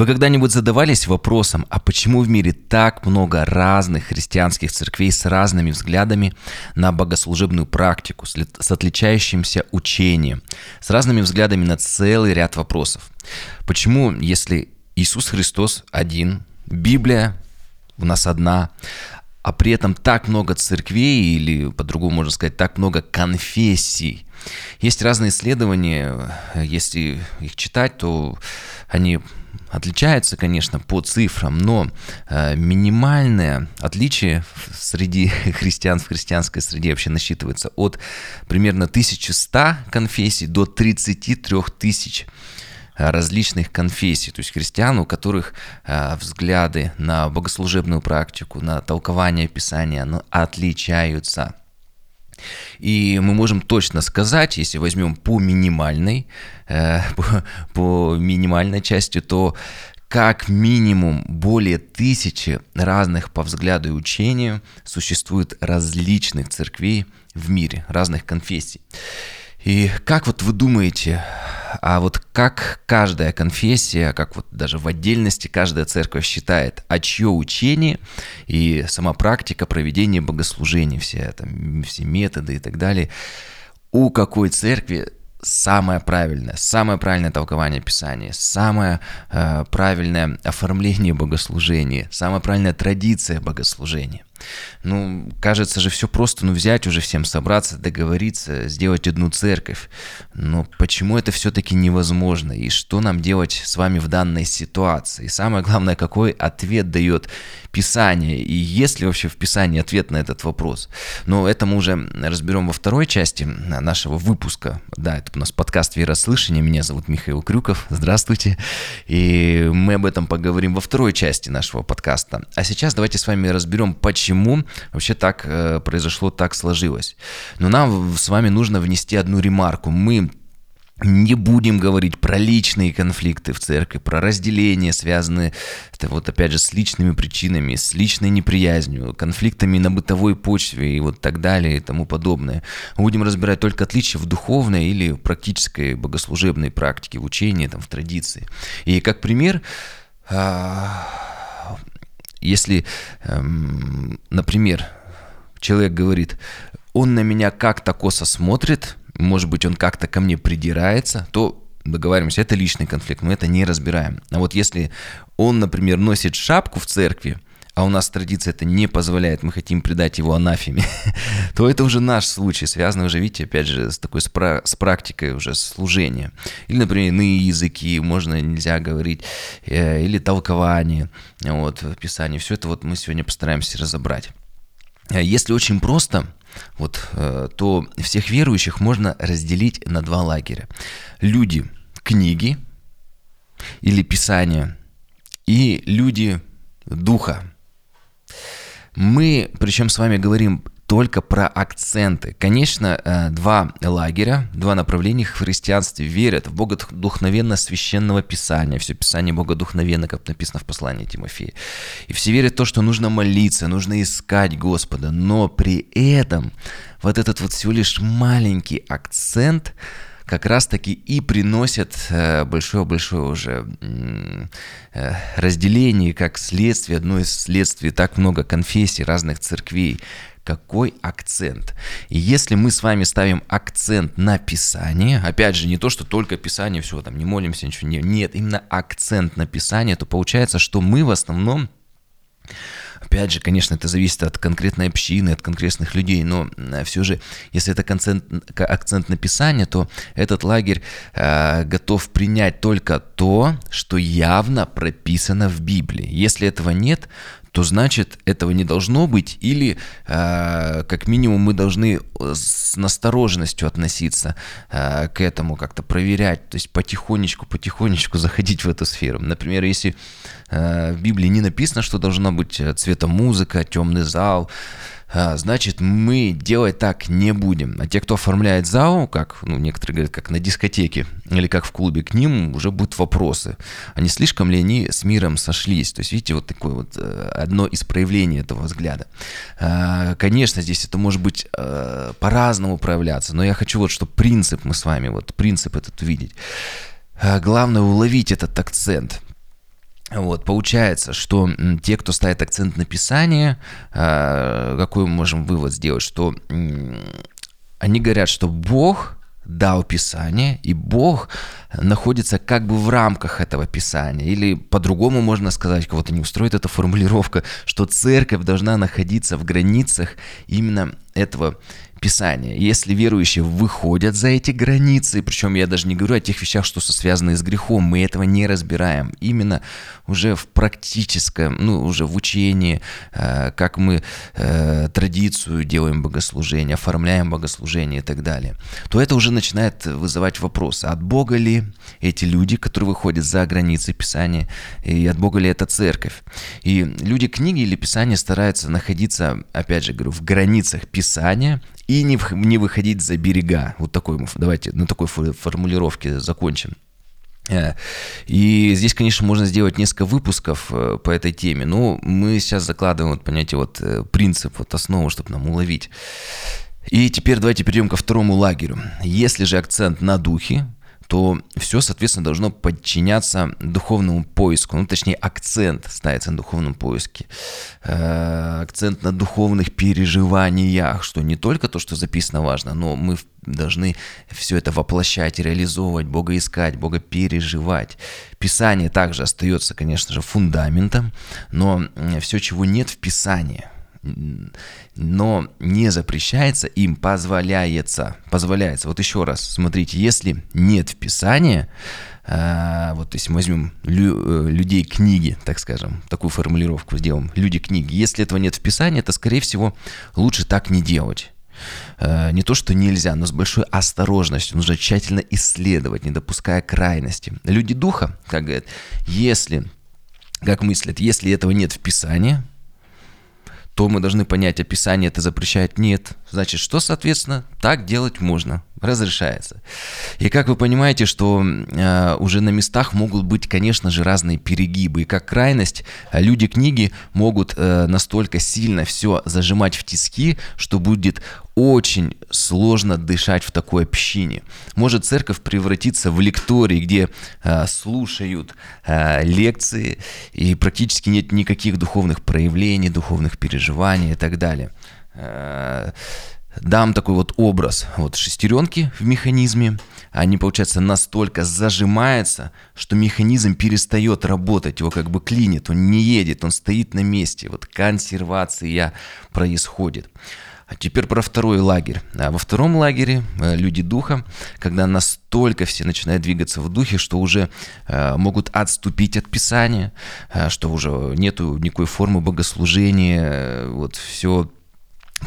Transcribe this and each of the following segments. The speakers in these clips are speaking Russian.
Вы когда-нибудь задавались вопросом, а почему в мире так много разных христианских церквей с разными взглядами на богослужебную практику, с отличающимся учением, с разными взглядами на целый ряд вопросов? Почему, если Иисус Христос один, Библия у нас одна, а при этом так много церквей, или по-другому можно сказать, так много конфессий. Есть разные исследования, если их читать, то они отличаются, конечно, по цифрам, но э, минимальное отличие среди христиан в христианской среде вообще насчитывается от примерно 1100 конфессий до 33 тысяч различных конфессий, то есть христиан, у которых э, взгляды на богослужебную практику, на толкование Писания ну, отличаются. И мы можем точно сказать, если возьмем по минимальной, э, по, по минимальной части, то как минимум более тысячи разных по взгляду и учению существует различных церквей в мире, разных конфессий. И как вот вы думаете, а вот как каждая конфессия, как вот даже в отдельности каждая церковь считает, а чье учение и сама практика проведения богослужений, все, там, все методы и так далее, у какой церкви самое правильное, самое правильное толкование Писания, самое э, правильное оформление богослужения, самая правильная традиция богослужения. Ну, кажется же, все просто, ну, взять уже всем, собраться, договориться, сделать одну церковь. Но почему это все-таки невозможно? И что нам делать с вами в данной ситуации? И самое главное, какой ответ дает Писание? И есть ли вообще в Писании ответ на этот вопрос? Но это мы уже разберем во второй части нашего выпуска. Да, это у нас подкаст «Вера слышания». Меня зовут Михаил Крюков. Здравствуйте. И мы об этом поговорим во второй части нашего подкаста. А сейчас давайте с вами разберем, почему почему вообще так э, произошло, так сложилось. Но нам с вами нужно внести одну ремарку. Мы не будем говорить про личные конфликты в церкви, про разделения, связанные, это вот опять же, с личными причинами, с личной неприязнью, конфликтами на бытовой почве и вот так далее и тому подобное. Мы будем разбирать только отличия в духовной или практической богослужебной практике, в учении, там, в традиции. И как пример, а, если, эм, например, человек говорит, он на меня как-то косо смотрит, может быть, он как-то ко мне придирается, то договариваемся, это личный конфликт, мы это не разбираем. А вот если он, например, носит шапку в церкви, а у нас традиция это не позволяет, мы хотим предать его анафеме, то это уже наш случай, связано уже, видите, опять же, с такой с, с практикой уже служения. Или, например, иные языки, можно, нельзя говорить, э, или толкование, вот, в Писании. Все это вот мы сегодня постараемся разобрать. Э, если очень просто, вот, э, то всех верующих можно разделить на два лагеря. Люди книги или Писания и люди духа, мы, причем с вами говорим только про акценты. Конечно, э, два лагеря, два направления в христианстве верят в богодухновенно священного писания. Все писание богодухновенно, как написано в послании Тимофея. И все верят в то, что нужно молиться, нужно искать Господа. Но при этом вот этот вот всего лишь маленький акцент – как раз-таки и приносят большое-большое э, уже э, разделение, как следствие, одно из следствий, так много конфессий, разных церквей. Какой акцент? И если мы с вами ставим акцент на Писание, опять же, не то, что только Писание, все, там, не молимся, ничего, нет, нет именно акцент на Писание, то получается, что мы в основном Опять же, конечно, это зависит от конкретной общины, от конкретных людей, но все же, если это акцент, акцент написания, то этот лагерь э, готов принять только то, что явно прописано в Библии. Если этого нет, то значит этого не должно быть, или э, как минимум мы должны э, с настороженностью относиться э, к этому, как-то проверять, то есть потихонечку, потихонечку заходить в эту сферу. Например, если э, в Библии не написано, что должна быть э, цветомузыка, темный зал, значит, мы делать так не будем. А те, кто оформляет зал, как ну, некоторые говорят, как на дискотеке или как в клубе, к ним уже будут вопросы. А не слишком ли они с миром сошлись? То есть, видите, вот такое вот э, одно из проявлений этого взгляда. А, конечно, здесь это может быть э, по-разному проявляться, но я хочу вот, чтобы принцип мы с вами, вот принцип этот увидеть. А, главное уловить этот акцент – Вот, получается, что те, кто ставит акцент на Писание, э, какой мы можем вывод сделать, что они говорят, что Бог дал Писание, и Бог находится как бы в рамках этого Писания. Или по-другому можно сказать, кого-то не устроит эта формулировка, что церковь должна находиться в границах именно этого Писания. Если верующие выходят за эти границы, причем я даже не говорю о тех вещах, что связаны с грехом, мы этого не разбираем. Именно уже в практическом, ну, уже в учении, э, как мы э, традицию делаем богослужение, оформляем богослужение и так далее, то это уже начинает вызывать вопросы, от Бога ли эти люди, которые выходят за границы Писания, и от Бога ли это церковь. И люди книги или Писания стараются находиться, опять же говорю, в границах Писания и не, не выходить за берега. Вот такой, давайте на такой формулировке закончим. Э, и здесь, конечно, можно сделать несколько выпусков э, по этой теме, но мы сейчас закладываем, вот, понятие, вот э, принцип, вот основу, чтобы нам уловить. И теперь давайте перейдем ко второму лагерю. Если же акцент на духе, то все, соответственно, должно подчиняться духовному поиску. Ну, точнее, акцент ставится на духовном поиске. Э, акцент на духовных переживаниях, что не только то, что записано важно, но мы должны все это воплощать, реализовывать, Бога искать, Бога переживать. Писание также остается, конечно же, фундаментом, но все, чего нет в Писании – но не запрещается, им позволяется. Позволяется. Вот еще раз, смотрите, если нет в Писании, э, вот если мы возьмем лю, э, людей книги, так скажем, такую формулировку сделаем, люди книги, если этого нет в Писании, то, скорее всего, лучше так не делать. Э, не то, что нельзя, но с большой осторожностью. Нужно тщательно исследовать, не допуская крайности. Люди духа, как говорят, если, как мыслят, если этого нет в Писании, то мы должны понять, описание это запрещает, нет. Значит, что, соответственно, так делать можно, разрешается. И как вы понимаете, что э, уже на местах могут быть, конечно же, разные перегибы. И как крайность, люди книги могут э, настолько сильно все зажимать в тиски, что будет очень сложно дышать в такой общине. Может церковь превратиться в лекторий, где э, слушают э, лекции и практически нет никаких духовных проявлений, духовных переживаний и так далее. Э, дам такой вот образ. Вот шестеренки в механизме, они, получается, настолько зажимаются, что механизм перестает работать, его как бы клинит, он не едет, он стоит на месте. Вот консервация происходит. А теперь про второй лагерь. А во втором лагере э, люди духа, когда настолько все начинают двигаться в духе, что уже э, могут отступить от Писания, э, что уже нету никакой формы богослужения, вот все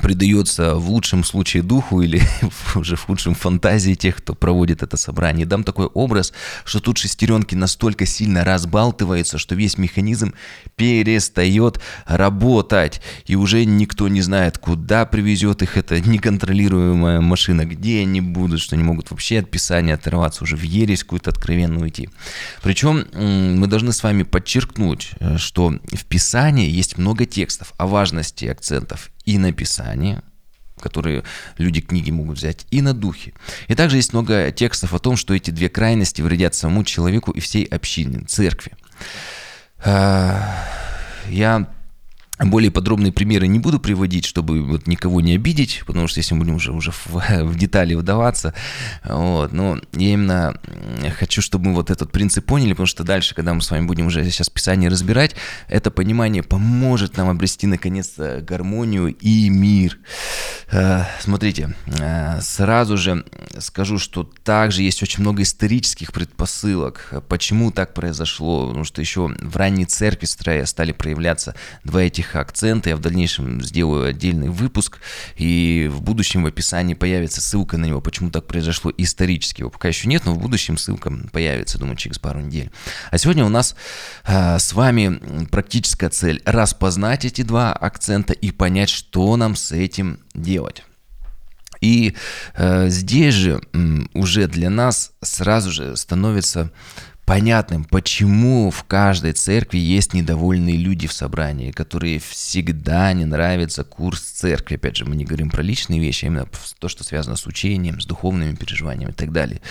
придается в лучшем случае духу или уже в худшем фантазии тех, кто проводит это собрание. Дам такой образ, что тут шестеренки настолько сильно разбалтываются, что весь механизм перестает работать. И уже никто не знает, куда привезет их эта неконтролируемая машина, где они будут, что они могут вообще от Писания оторваться, уже в ересь какую-то откровенную уйти. Причем мы должны с вами подчеркнуть, э, что в Писании есть много текстов о важности акцентов и на Писание, которые люди книги могут взять, и на духе. И также есть много текстов о том, что эти две крайности вредят самому человеку и всей общине, церкви. А, я более подробные примеры не буду приводить, чтобы вот никого не обидеть, потому что если мы будем уже, уже в, в детали вдаваться, вот, но я именно хочу, чтобы мы вот этот принцип поняли, потому что дальше, когда мы с вами будем уже сейчас Писание разбирать, это понимание поможет нам обрести наконец гармонию и мир. Э, смотрите, э, сразу же скажу, что также есть очень много исторических предпосылок, почему так произошло, потому что еще в ранней церкви стали проявляться два этих акценты. Я в дальнейшем сделаю отдельный выпуск, и в будущем в описании появится ссылка на него, почему так произошло исторически. Его пока еще нет, но в будущем ссылка появится, думаю, через пару недель. А сегодня у нас э, с вами практическая цель – распознать эти два акцента и понять, что нам с этим делать. И э, здесь же э, уже для нас сразу же становится понятным, почему в каждой церкви есть недовольные люди в собрании, которые всегда не нравится курс церкви. Опять же, мы не говорим про личные вещи, а именно то, что связано с учением, с духовными переживаниями и так далее.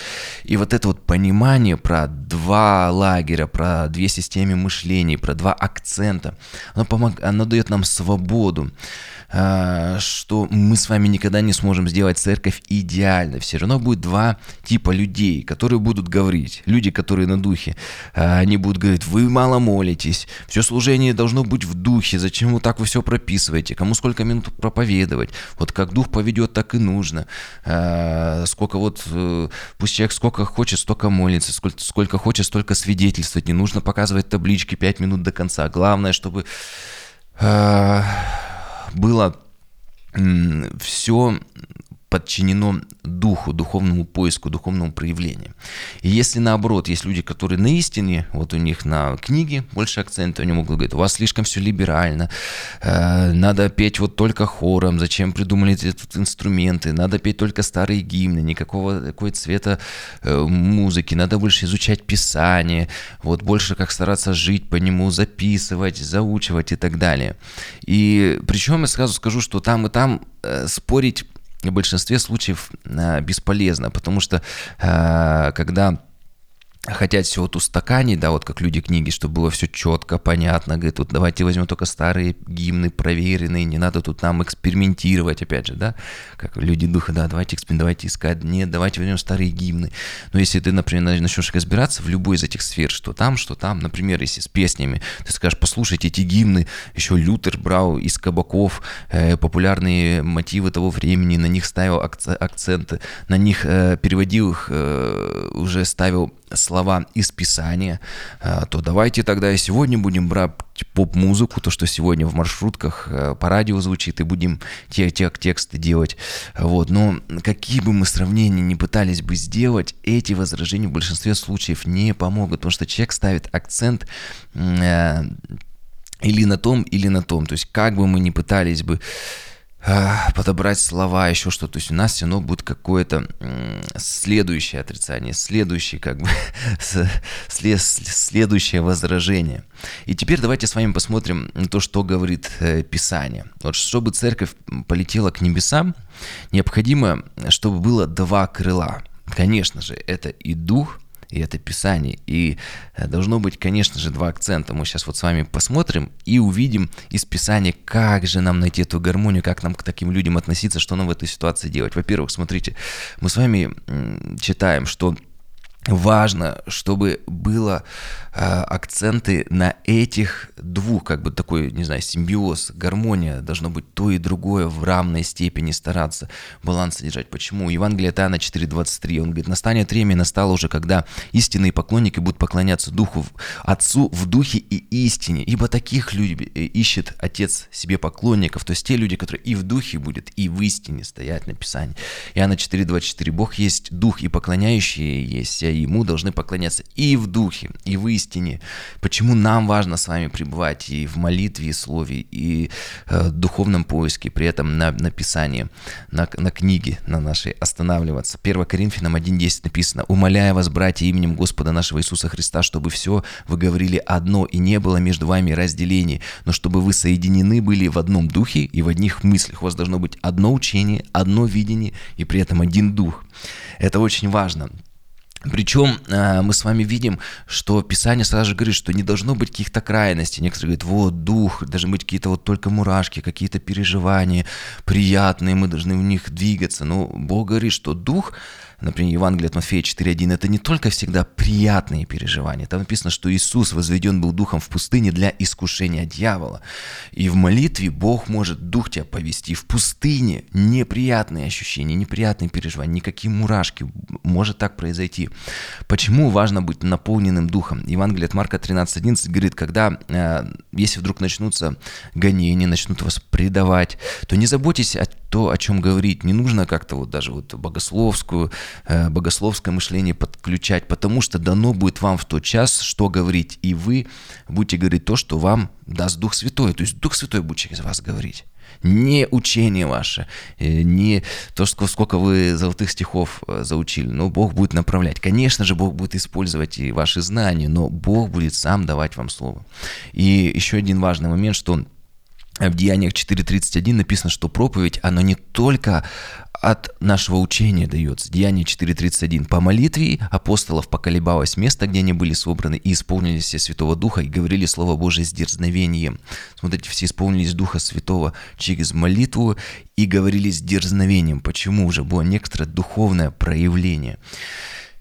И вот это вот понимание про два лагеря, про две системы мышления, про два акцента, оно, помог, оно дает нам свободу. А, что мы с вами никогда не сможем сделать церковь идеально. Все равно будет два типа людей, которые будут говорить. Люди, которые на духе. А, они будут говорить, вы мало молитесь, все служение должно быть в духе, зачем вы так вы все прописываете, кому сколько минут проповедовать. Вот как дух поведет, так и нужно. А, сколько вот, э, пусть человек сколько хочет, столько молится, сколько, сколько хочет, столько свидетельствовать. Не нужно показывать таблички 5 минут до конца. Главное, чтобы было все подчинено духу, духовному поиску, духовному проявлению. И если наоборот, есть люди, которые на истине, вот у них на книге больше акцента, они могут говорить, у вас слишком все либерально, э, надо петь вот только хором, зачем придумали эти тут инструменты, надо петь только старые гимны, никакого такой цвета э, музыки, надо больше изучать Писание, вот больше как стараться жить по нему, записывать, заучивать и так далее. И причем я сразу скажу, что там и там э, спорить в большинстве случаев э, бесполезно, потому что э, когда хотят все вот устаканить, да, вот как люди книги, чтобы было все четко, понятно, говорит, вот давайте возьмем только старые гимны, проверенные, не надо тут нам экспериментировать, опять же, да, как люди духа, да, давайте давайте искать, нет, давайте возьмем старые гимны. Но если ты, например, начнешь разбираться в любой из этих сфер, что там, что там, например, если с песнями, ты скажешь, послушайте эти гимны, еще Лютер брал из кабаков э, популярные мотивы того времени, на них ставил акценты, на них э, переводил их, э, уже ставил слова из Писания, э, то давайте тогда и сегодня будем брать поп-музыку, то, что сегодня в маршрутках э, по радио звучит, и будем те, те тексты делать. Вот. Но какие бы мы сравнения не пытались бы сделать, эти возражения в большинстве случаев не помогут, потому что человек ставит акцент э, или на том, или на том. То есть как бы мы ни пытались бы подобрать слова, еще что. То есть у нас все равно будет какое-то следующее отрицание, следующее как бы след, следующее возражение. И теперь давайте с вами посмотрим то, что говорит э, Писание. Вот чтобы церковь полетела к небесам, необходимо, чтобы было два крыла. Конечно же, это и дух, и это Писание. И э, должно быть, конечно же, два акцента. Мы сейчас вот с вами посмотрим и увидим из Писания, как же нам найти эту гармонию, как нам к таким людям относиться, что нам в этой ситуации делать. Во-первых, смотрите, мы с вами читаем, что важно, чтобы было э, акценты на этих двух, как бы такой, не знаю, симбиоз, гармония, должно быть то и другое в равной степени стараться баланс содержать. Почему? Евангелие от Иоанна 4.23, он говорит, настанет время, настало уже, когда истинные поклонники будут поклоняться Духу, Отцу в Духе и истине, ибо таких людей э, ищет Отец себе поклонников, то есть те люди, которые и в Духе будет, и в истине стоять на Писании. Иоанна 4.24, Бог есть Дух, и поклоняющие есть, Ему должны поклоняться и в духе, и в истине. Почему нам важно с вами пребывать и в молитве, и слове, и э, духовном поиске, при этом на, на Писании, на, на книге на нашей останавливаться. 1 Коринфянам 1.10 написано «Умоляя вас, братья, именем Господа нашего Иисуса Христа, чтобы все вы говорили одно, и не было между вами разделений, но чтобы вы соединены были в одном духе и в одних мыслях. У вас должно быть одно учение, одно видение и при этом один дух. Это очень важно. Причем э, мы с вами видим, что Писание сразу же говорит, что не должно быть каких-то крайностей. Некоторые говорят, вот дух, должны быть какие-то вот только мурашки, какие-то переживания приятные, мы должны в них двигаться. Но Бог говорит, что дух например, Евангелие от Матфея 4.1, это не только всегда приятные переживания. Там написано, что Иисус возведен был духом в пустыне для искушения дьявола. И в молитве Бог может дух тебя повести в пустыне. Неприятные ощущения, неприятные переживания, никакие мурашки. Может так произойти. Почему важно быть наполненным духом? Евангелие от Марка 13.11 говорит, когда, э, если вдруг начнутся гонения, начнут вас предавать, то не заботьтесь о то, о чем говорить. Не нужно как-то вот даже вот богословскую, э, богословское мышление подключать, потому что дано будет вам в тот час, что говорить, и вы будете говорить то, что вам даст Дух Святой. То есть Дух Святой будет через вас говорить. Не учение ваше, э, не то, сколько вы золотых стихов э, заучили, но Бог будет направлять. Конечно же, Бог будет использовать и ваши знания, но Бог будет сам давать вам слово. И еще один важный момент, что в Деяниях 4.31 написано, что проповедь, она не только от нашего учения дается. Деяние 4.31. «По молитве апостолов поколебалось место, где они были собраны, и исполнились все Святого Духа, и говорили Слово Божие с дерзновением». Смотрите, все исполнились Духа Святого через молитву и говорили с дерзновением. Почему? Уже было некоторое духовное проявление.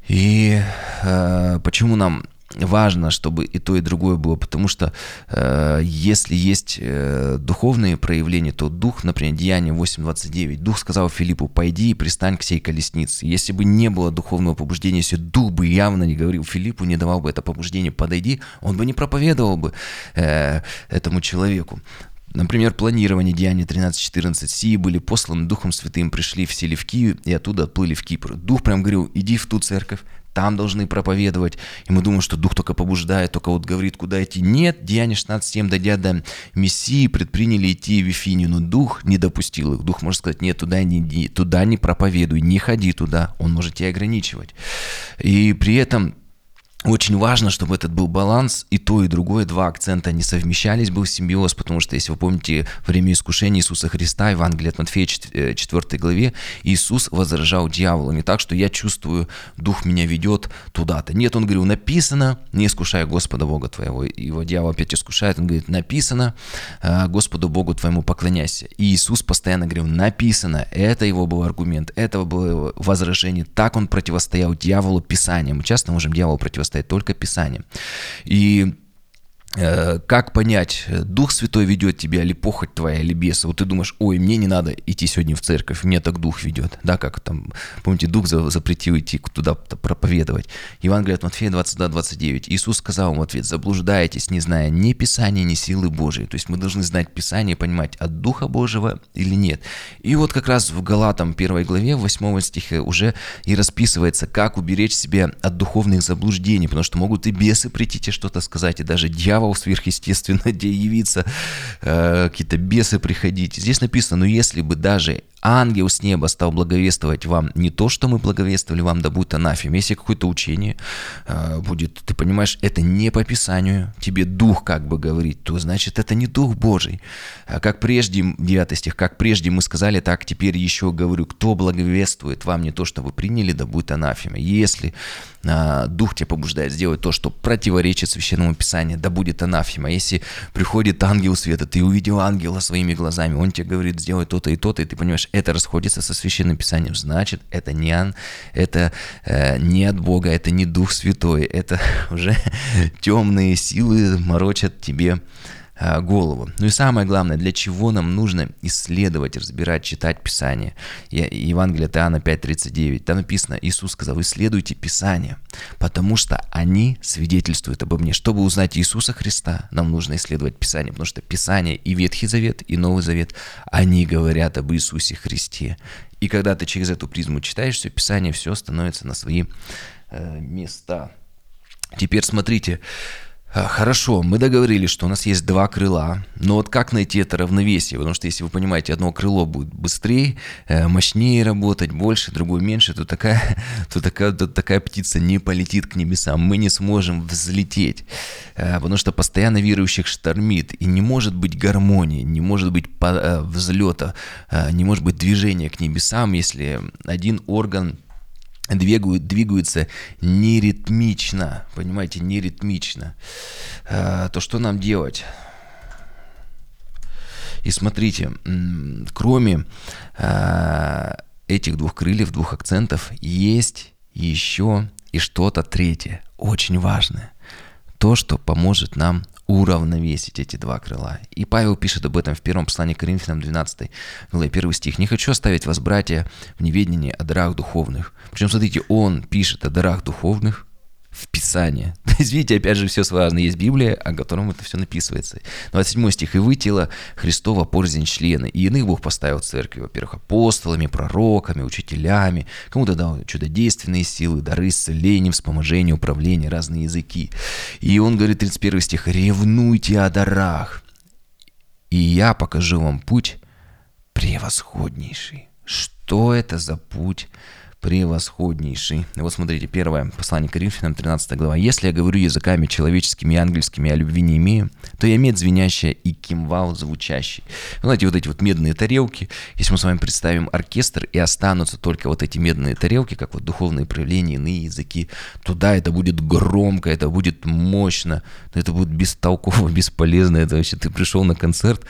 И э, почему нам важно, чтобы и то, и другое было, потому что э, если есть э, духовные проявления, то Дух, например, Деяние 8.29, Дух сказал Филиппу, пойди и пристань к сей колеснице. Если бы не было духовного побуждения, если Дух бы явно не говорил Филиппу, не давал бы это побуждение, подойди, он бы не проповедовал бы э, этому человеку. Например, планирование Деяния 13.14. «Сии были посланы Духом Святым, пришли в Селевкию и оттуда отплыли в Кипр». Дух прям говорил, иди в ту церковь, там должны проповедовать. И мы думаем, что Дух только побуждает, только вот говорит, куда идти. Нет, Деяние 16.7, дойдя до Мессии, предприняли идти в Вифинию, но Дух не допустил их. Дух может сказать, нет, туда не туда не проповедуй, не ходи туда. Он может тебя ограничивать. И при этом очень важно, чтобы этот был баланс, и то, и другое, два акцента не совмещались, был симбиоз, потому что, если вы помните, время искушения Иисуса Христа, Евангелие от Матфея 4 э, главе, Иисус возражал дьяволу не так, что я чувствую, Дух меня ведет туда-то. Нет, он говорил, написано, не искушай Господа Бога твоего. Его дьявол опять искушает, он говорит, написано, «Э, Господу Богу твоему поклоняйся. И Иисус постоянно говорил, написано, это его был аргумент, это было его возражение, так он противостоял дьяволу Писанием. Мы часто можем дьяволу противостоять стоит только Писание. И как понять, Дух Святой ведет тебя, или похоть твоя, или бесы? Вот ты думаешь, ой, мне не надо идти сегодня в церковь, мне так Дух ведет. Да, как там, помните, Дух запретил идти туда проповедовать. Евангелие от Матфея 22-29. Иисус сказал ему в ответ, заблуждаетесь, не зная ни Писания, ни силы Божией. То есть мы должны знать Писание, понимать, от Духа Божьего или нет. И вот как раз в Галатам 1 главе, 8 стихе уже и расписывается, как уберечь себя от духовных заблуждений, потому что могут и бесы прийти тебе что-то сказать, и даже дьявол дьявол сверхъестественно, где явиться, э, какие-то бесы приходить. Здесь написано, ну если бы даже ангел с неба стал благовествовать вам не то, что мы благовествовали вам, да будет анафем. Если какое-то учение э, будет, ты понимаешь, это не по Писанию, тебе дух как бы говорит, то значит это не дух Божий. А как прежде, 9 стих, как прежде мы сказали, так теперь еще говорю, кто благовествует вам не то, что вы приняли, да будет анафема. Если э, дух тебя побуждает сделать то, что противоречит Священному Писанию, да будет анафема. Если приходит ангел света, ты увидел ангела своими глазами, он тебе говорит, сделай то-то и то-то, и ты понимаешь, это расходится со священным писанием, значит, это не, ан, это, э, не от Бога, это не Дух Святой, это уже темные силы морочат тебе голову. Ну и самое главное, для чего нам нужно исследовать, разбирать, читать Писание. Евангелие от Иоанна 5.39, там написано, Иисус сказал, исследуйте Писание, потому что они свидетельствуют обо мне. Чтобы узнать Иисуса Христа, нам нужно исследовать Писание, потому что Писание и Ветхий Завет, и Новый Завет, они говорят об Иисусе Христе. И когда ты через эту призму читаешь все Писание, все становится на свои э, места. Теперь смотрите, хорошо, мы договорились, что у нас есть два крыла, но вот как найти это равновесие? Потому что если вы понимаете, одно крыло будет быстрее, э, мощнее работать, больше, другое меньше, то такая, то такая, то такая птица не полетит к небесам, мы не сможем взлететь, э, потому что постоянно верующих штормит, и не может быть гармонии, не может быть э, взлета, не может быть движения к небесам, если один орган двигают, двигаются неритмично, понимаете, неритмично, а, то что нам делать? И смотрите, кроме а, этих двух крыльев, двух акцентов, есть еще и что-то третье, очень важное. То, что поможет нам уравновесить эти два крыла. И Павел пишет об этом в первом послании к Коринфянам 12 главе 1 стих. «Не хочу оставить вас, братья, в неведении о дарах духовных». Причем, смотрите, он пишет о дарах духовных, в Писание. То есть, видите, опять же, все связано. Есть Библия, о котором это все написывается. 27 стих. «И вы, тело Христова, порзень члены, и иных Бог поставил в церкви, во-первых, апостолами, пророками, учителями, кому-то дал чудодейственные силы, дары исцеления, вспоможения, управления, разные языки». И он говорит, 31 стих, «Ревнуйте о дарах, и я покажу вам путь превосходнейший. Что это за путь превосходнейший. Вот смотрите, первое послание Коринфянам, 13 глава. «Если я говорю языками человеческими и ангельскими, а любви не имею, то я мед звенящая и кимвал звучащий». Вы знаете, вот эти вот медные тарелки, если мы с вами представим оркестр, и останутся только вот эти медные тарелки, как вот духовные проявления, иные языки, туда это будет громко, это будет мощно, это будет бестолково, бесполезно. Это вообще ты пришел на концерт,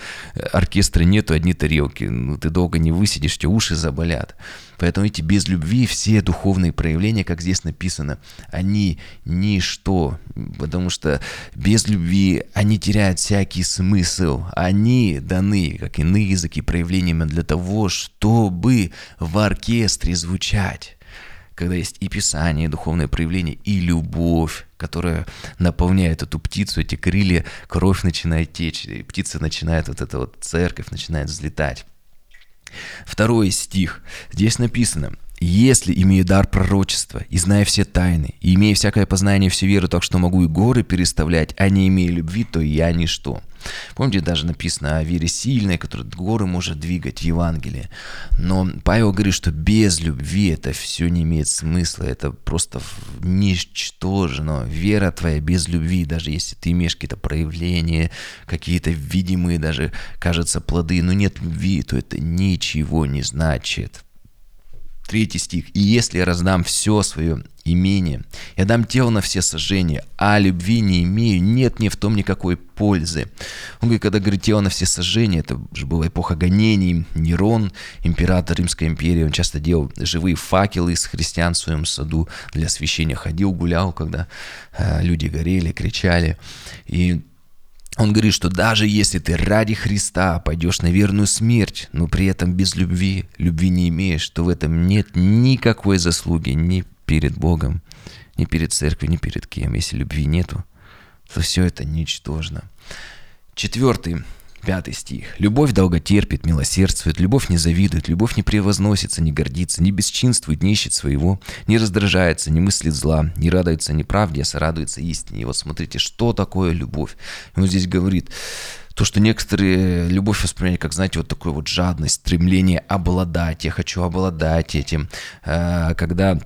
оркестра нету, одни тарелки. Ну, ты долго не высидишь, тебе уши заболят. Поэтому эти без любви все духовные проявления, как здесь написано, они ничто, потому что без любви они теряют всякий смысл. Они даны, как иные языки, проявлениями для того, чтобы в оркестре звучать когда есть и писание, и духовное проявление, и любовь, которая наполняет эту птицу, эти крылья, кровь начинает течь, и птица начинает, вот эта вот церковь начинает взлетать. Второй стих. Здесь написано, если имею дар пророчества, и зная все тайны, и имея всякое познание всю веру, так что могу и горы переставлять, а не имея любви, то я ничто. Помните, даже написано о вере сильной, которая горы может двигать в Евангелии. Но Павел говорит, что без любви это все не имеет смысла, это просто ничтожно. Вера твоя без любви, даже если ты имеешь какие-то проявления, какие-то видимые даже, кажется, плоды, но нет любви, то это ничего не значит. Третий стих. «И если я раздам все свое имение, я дам тело на все сожжения, а любви не имею, нет мне в том никакой пользы». Он говорит, когда говорит тело на все сожжения, это же была эпоха гонений, Нерон, император Римской империи, он часто делал живые факелы из христиан в своем саду для освящения, ходил, гулял, когда э, люди горели, кричали. И он говорит, что даже если ты ради Христа пойдешь на верную смерть, но при этом без любви, любви не имеешь, то в этом нет никакой заслуги ни перед Богом, ни перед церковью, ни перед кем. Если любви нету, то все это ничтожно. Четвертый Пятый стих. «Любовь долго терпит, милосердствует, любовь не завидует, любовь не превозносится, не гордится, не бесчинствует, не ищет своего, не раздражается, не мыслит зла, не радуется неправде, а сорадуется истине». И вот смотрите, что такое любовь. Он здесь говорит, то, что некоторые любовь воспринимают как, знаете, вот такую вот жадность, стремление обладать, я хочу обладать этим, э, когда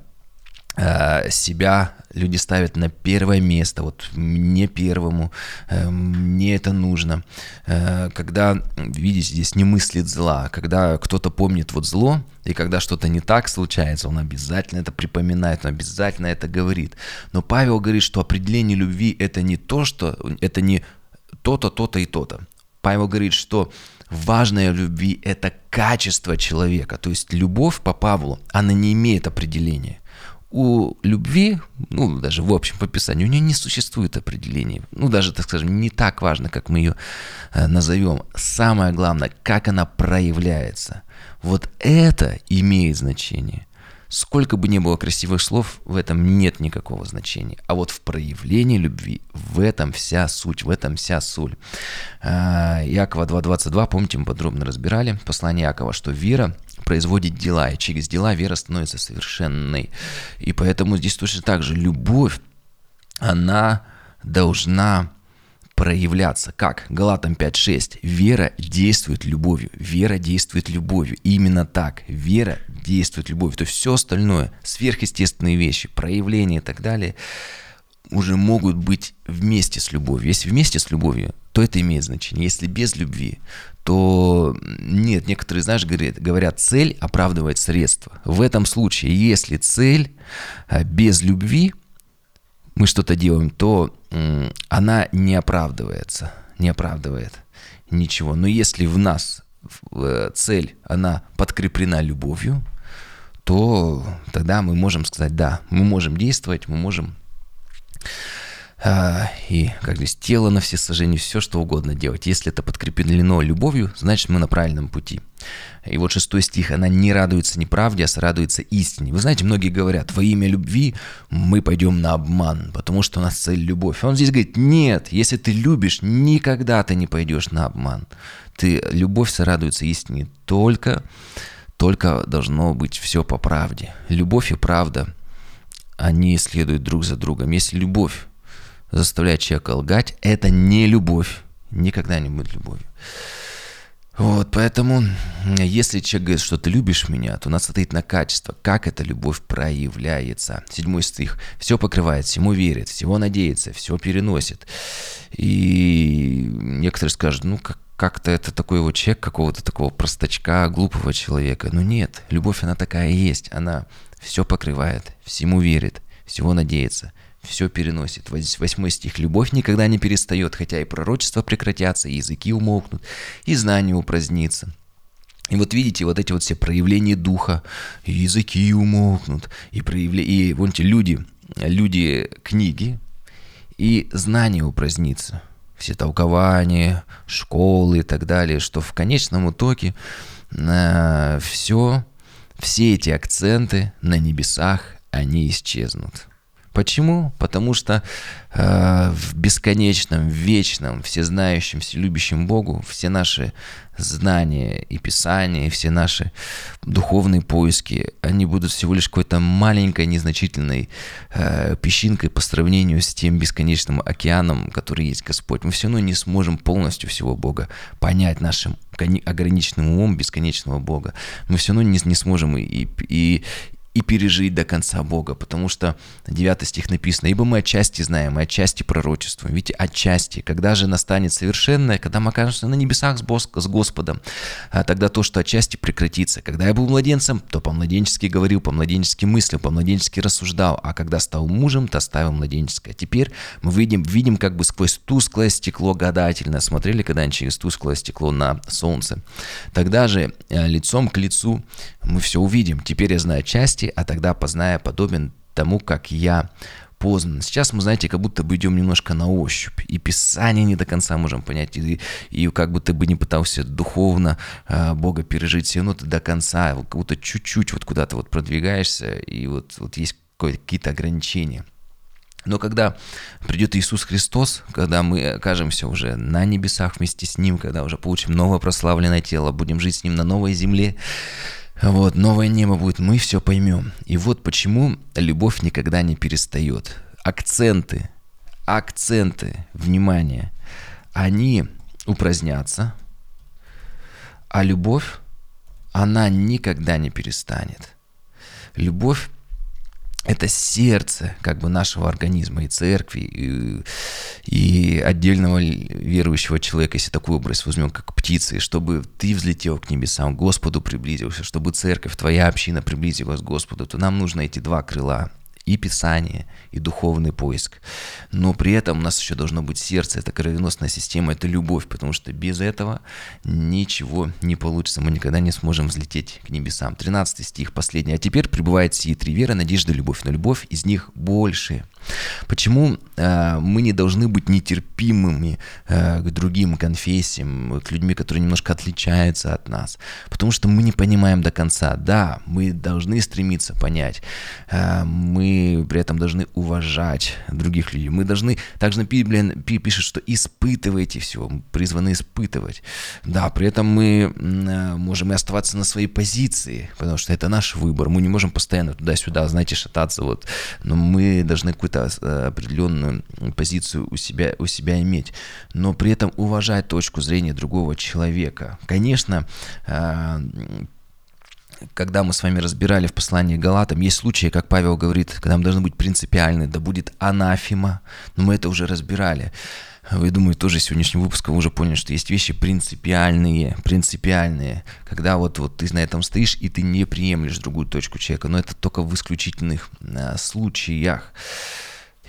себя люди ставят на первое место, вот мне первому, э, мне это нужно. Э, когда, видите, здесь не мыслит зла, когда кто-то помнит вот зло, и когда что-то не так случается, он обязательно это припоминает, он обязательно это говорит. Но Павел говорит, что определение любви это не то, что это не то-то, то-то и то-то. Павел говорит, что важное любви – это качество человека. То есть любовь по Павлу, она не имеет определения у любви, ну, даже в общем по описанию, у нее не существует определения. Ну, даже, так скажем, не так важно, как мы ее э, назовем. Самое главное, как она проявляется. Вот это имеет значение. Сколько бы ни было красивых слов, в этом нет никакого значения. А вот в проявлении любви, в этом вся суть, в этом вся соль. Э, Якова 2.22, помните, мы подробно разбирали, послание Якова, что вера производит дела, и через дела вера становится совершенной. И поэтому здесь точно так же любовь, она должна проявляться. Как? Галатам 5.6. Вера действует любовью. Вера действует любовью. Именно так. Вера действует любовью. То есть все остальное, сверхъестественные вещи, проявления и так далее – уже могут быть вместе с любовью. Если вместе с любовью, то это имеет значение. Если без любви, то нет. Некоторые, знаешь, говорят, говорят цель оправдывает средства. В этом случае, если цель а, без любви, мы что-то делаем, то она не оправдывается, не оправдывает ничего. Но если в нас э, цель, она подкреплена любовью, то тогда мы можем сказать, да, мы можем действовать, мы можем а, и как здесь тело на все сожжения, все что угодно делать. Если это подкреплено любовью, значит мы на правильном пути. И вот шестой стих, она не радуется неправде, а радуется истине. Вы знаете, многие говорят, во имя любви мы пойдем на обман, потому что у нас цель любовь. Он здесь говорит, нет, если ты любишь, никогда ты не пойдешь на обман. Ты, любовь сорадуется истине только, только должно быть все по правде. Любовь и правда – они следуют друг за другом. Если любовь заставляет человека лгать, это не любовь. Никогда не будет любовью. Вот, поэтому, если человек говорит, что ты любишь меня, то надо смотреть на качество, как эта любовь проявляется. Седьмой стих. Все покрывает, всему верит, всего надеется, все переносит. И некоторые скажут, ну, как, как-то это такой вот человек, какого-то такого простачка, глупого человека. Но нет, любовь, она такая и есть. Она все покрывает, всему верит, всего надеется, все переносит. Восьмой стих. «Любовь никогда не перестает, хотя и пророчества прекратятся, и языки умолкнут, и знание упразднится». И вот видите, вот эти вот все проявления духа, и языки умолкнут, и, проявля... и вон те люди, люди книги, и знание упразднится. Все толкования, школы и так далее, что в конечном итоге э, все, все эти акценты на небесах, они исчезнут. Почему? Потому что э, в бесконечном, вечном, всезнающем, вселюбящем Богу все наши знания и писания, все наши духовные поиски, они будут всего лишь какой-то маленькой, незначительной э, песчинкой по сравнению с тем бесконечным океаном, который есть Господь. Мы все равно не сможем полностью всего Бога понять нашим ограниченным умом бесконечного Бога. Мы все равно не, не сможем и, и, и пережить до конца Бога, потому что 9 стих написано, «Ибо мы отчасти знаем, и отчасти пророчествуем». Видите, отчасти. Когда же настанет совершенное, когда мы окажемся на небесах с Господом, а тогда то, что отчасти прекратится. Когда я был младенцем, то по-младенчески говорил, по-младенчески мыслил, по-младенчески рассуждал, а когда стал мужем, то ставил младенческое. Теперь мы видим, видим как бы сквозь тусклое стекло гадательно. Смотрели когда-нибудь через тусклое стекло на солнце? Тогда же э, лицом к лицу мы все увидим. Теперь я знаю части, а тогда позная подобен тому, как я познан. Сейчас мы, знаете, как будто бы идем немножко на ощупь, и Писание не до конца можем понять, и, и как будто бы не пытался духовно э, Бога пережить, все равно ты до конца, как будто чуть-чуть вот куда-то вот продвигаешься, и вот, вот есть какие-то ограничения. Но когда придет Иисус Христос, когда мы окажемся уже на небесах вместе с Ним, когда уже получим новое прославленное тело, будем жить с Ним на новой земле, вот, новое небо будет, мы все поймем. И вот почему любовь никогда не перестает. Акценты, акценты, внимание, они упразднятся, а любовь, она никогда не перестанет. Любовь это сердце как бы нашего организма и церкви, и, и отдельного верующего человека, если такой образ возьмем, как птицы, чтобы ты взлетел к небесам, Господу приблизился, чтобы церковь, твоя община приблизилась к Господу, то нам нужно эти два крыла и Писание, и духовный поиск. Но при этом у нас еще должно быть сердце, это кровеносная система, это любовь, потому что без этого ничего не получится, мы никогда не сможем взлететь к небесам. 13 стих, последний. «А теперь пребывает сии три веры, надежда, любовь, но любовь из них больше». Почему э, мы не должны быть нетерпимыми э, к другим конфессиям, к людьми, которые немножко отличаются от нас? Потому что мы не понимаем до конца. Да, мы должны стремиться понять, э, мы при этом должны уважать других людей. Мы должны, также Библия пишет, что испытывайте все, мы призваны испытывать. Да, при этом мы э, можем и оставаться на своей позиции, потому что это наш выбор. Мы не можем постоянно туда-сюда, знаете, шататься, вот. но мы должны какой-то какую-то э, определенную позицию у себя, у себя иметь, но при этом уважать точку зрения другого человека. Конечно, э, когда мы с вами разбирали в послании Галатам, есть случаи, как Павел говорит, когда мы должны быть принципиальны, да будет анафима, но мы это уже разбирали. Вы, думаю, тоже сегодняшнего выпуска вы уже поняли, что есть вещи принципиальные, принципиальные, когда вот, вот ты на этом стоишь, и ты не приемлешь другую точку человека, но это только в исключительных а, случаях.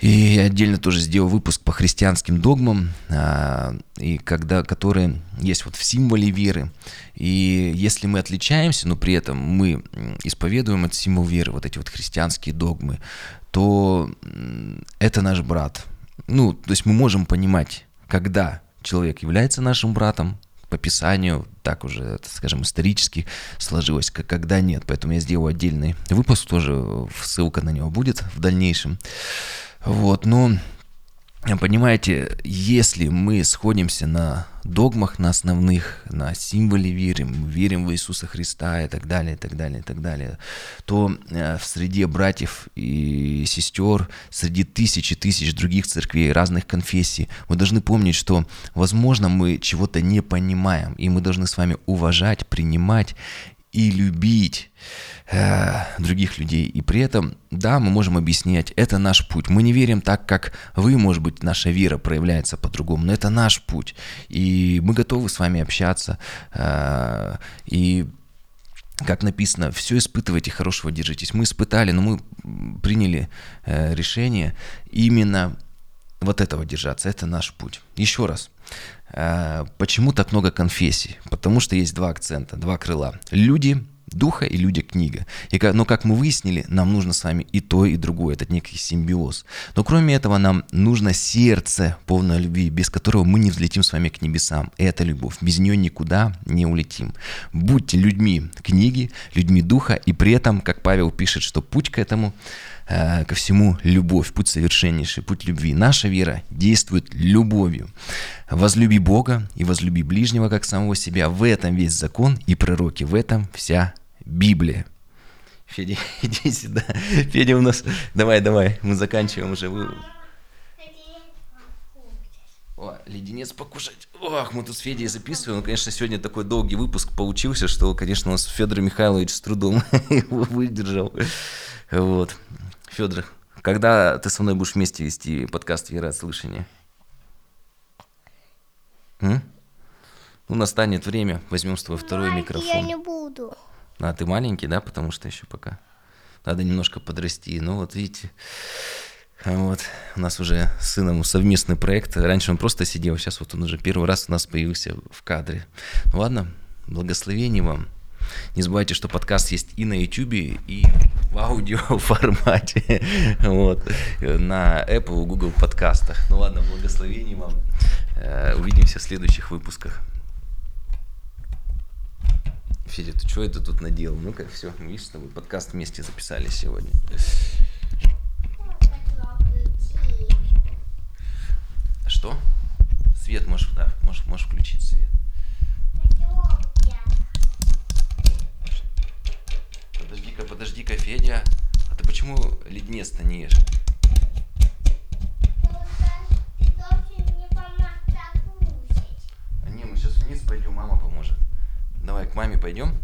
И я отдельно тоже сделал выпуск по христианским догмам, а, и когда, которые есть вот в символе веры. И если мы отличаемся, но при этом мы исповедуем этот символ веры, вот эти вот христианские догмы, то это наш брат. Ну, то есть мы можем понимать, когда человек является нашим братом, по Писанию, так уже, скажем, исторически сложилось, когда нет. Поэтому я сделаю отдельный выпуск, тоже ссылка на него будет в дальнейшем. Вот, но Понимаете, если мы сходимся на догмах, на основных, на символе верим, верим в Иисуса Христа и так далее, и так далее, и так далее, то э, в среде братьев и сестер, среди тысяч и тысяч других церквей, разных конфессий, мы должны помнить, что, возможно, мы чего-то не понимаем, и мы должны с вами уважать, принимать и любить э, других людей. И при этом, да, мы можем объяснять, это наш путь. Мы не верим так, как вы, может быть, наша вера проявляется по-другому, но это наш путь. И мы готовы с вами общаться. Э, и как написано, все испытывайте, хорошего держитесь. Мы испытали, но мы приняли э, решение именно вот этого держаться. Это наш путь. Еще раз. Э, почему так много конфессий? Потому что есть два акцента, два крыла. Люди духа и люди книга. И, но как мы выяснили, нам нужно с вами и то, и другое. Это некий симбиоз. Но кроме этого нам нужно сердце полное любви, без которого мы не взлетим с вами к небесам. Это любовь. Без нее никуда не улетим. Будьте людьми книги, людьми духа, и при этом, как Павел пишет, что путь к этому Э, ко всему любовь, путь совершеннейший, путь любви. Наша вера действует любовью. Возлюби Бога и возлюби ближнего, как самого себя. В этом весь закон и пророки, в этом вся Библия. Федя, иди сюда. Федя у нас... Давай, давай, мы заканчиваем уже. О, леденец покушать. Ох, мы тут с Федей записываем. Ну, конечно, сегодня такой долгий выпуск получился, что, конечно, у нас Федор Михайлович с трудом его выдержал. Вот. Федор, когда ты со мной будешь вместе вести подкаст «Вера от слышания»? М? Ну, настанет время, возьмем с тобой второй Маленький микрофон. я не буду. А, ты маленький, да, потому что еще пока. Надо немножко подрасти. Ну, вот видите, вот, у нас уже с сыном совместный проект. Раньше он просто сидел, сейчас вот он уже первый раз у нас появился в кадре. Ну, ладно, благословений вам. Не забывайте, что подкаст есть и на YouTube, и в аудио формате. Вот. На Apple, Google подкастах. Ну ладно, благословений вам. Э, увидимся в следующих выпусках. Федя, ты что это тут наделал? Ну-ка, все, видишь, с тобой подкаст вместе записали сегодня. Что? Свет можешь, да, можешь, можешь включить свет. Подожди-ка, подожди-ка, Федя. А ты почему леднец-то не ешь? А не, мы сейчас вниз пойдем, мама поможет. Давай к маме пойдем.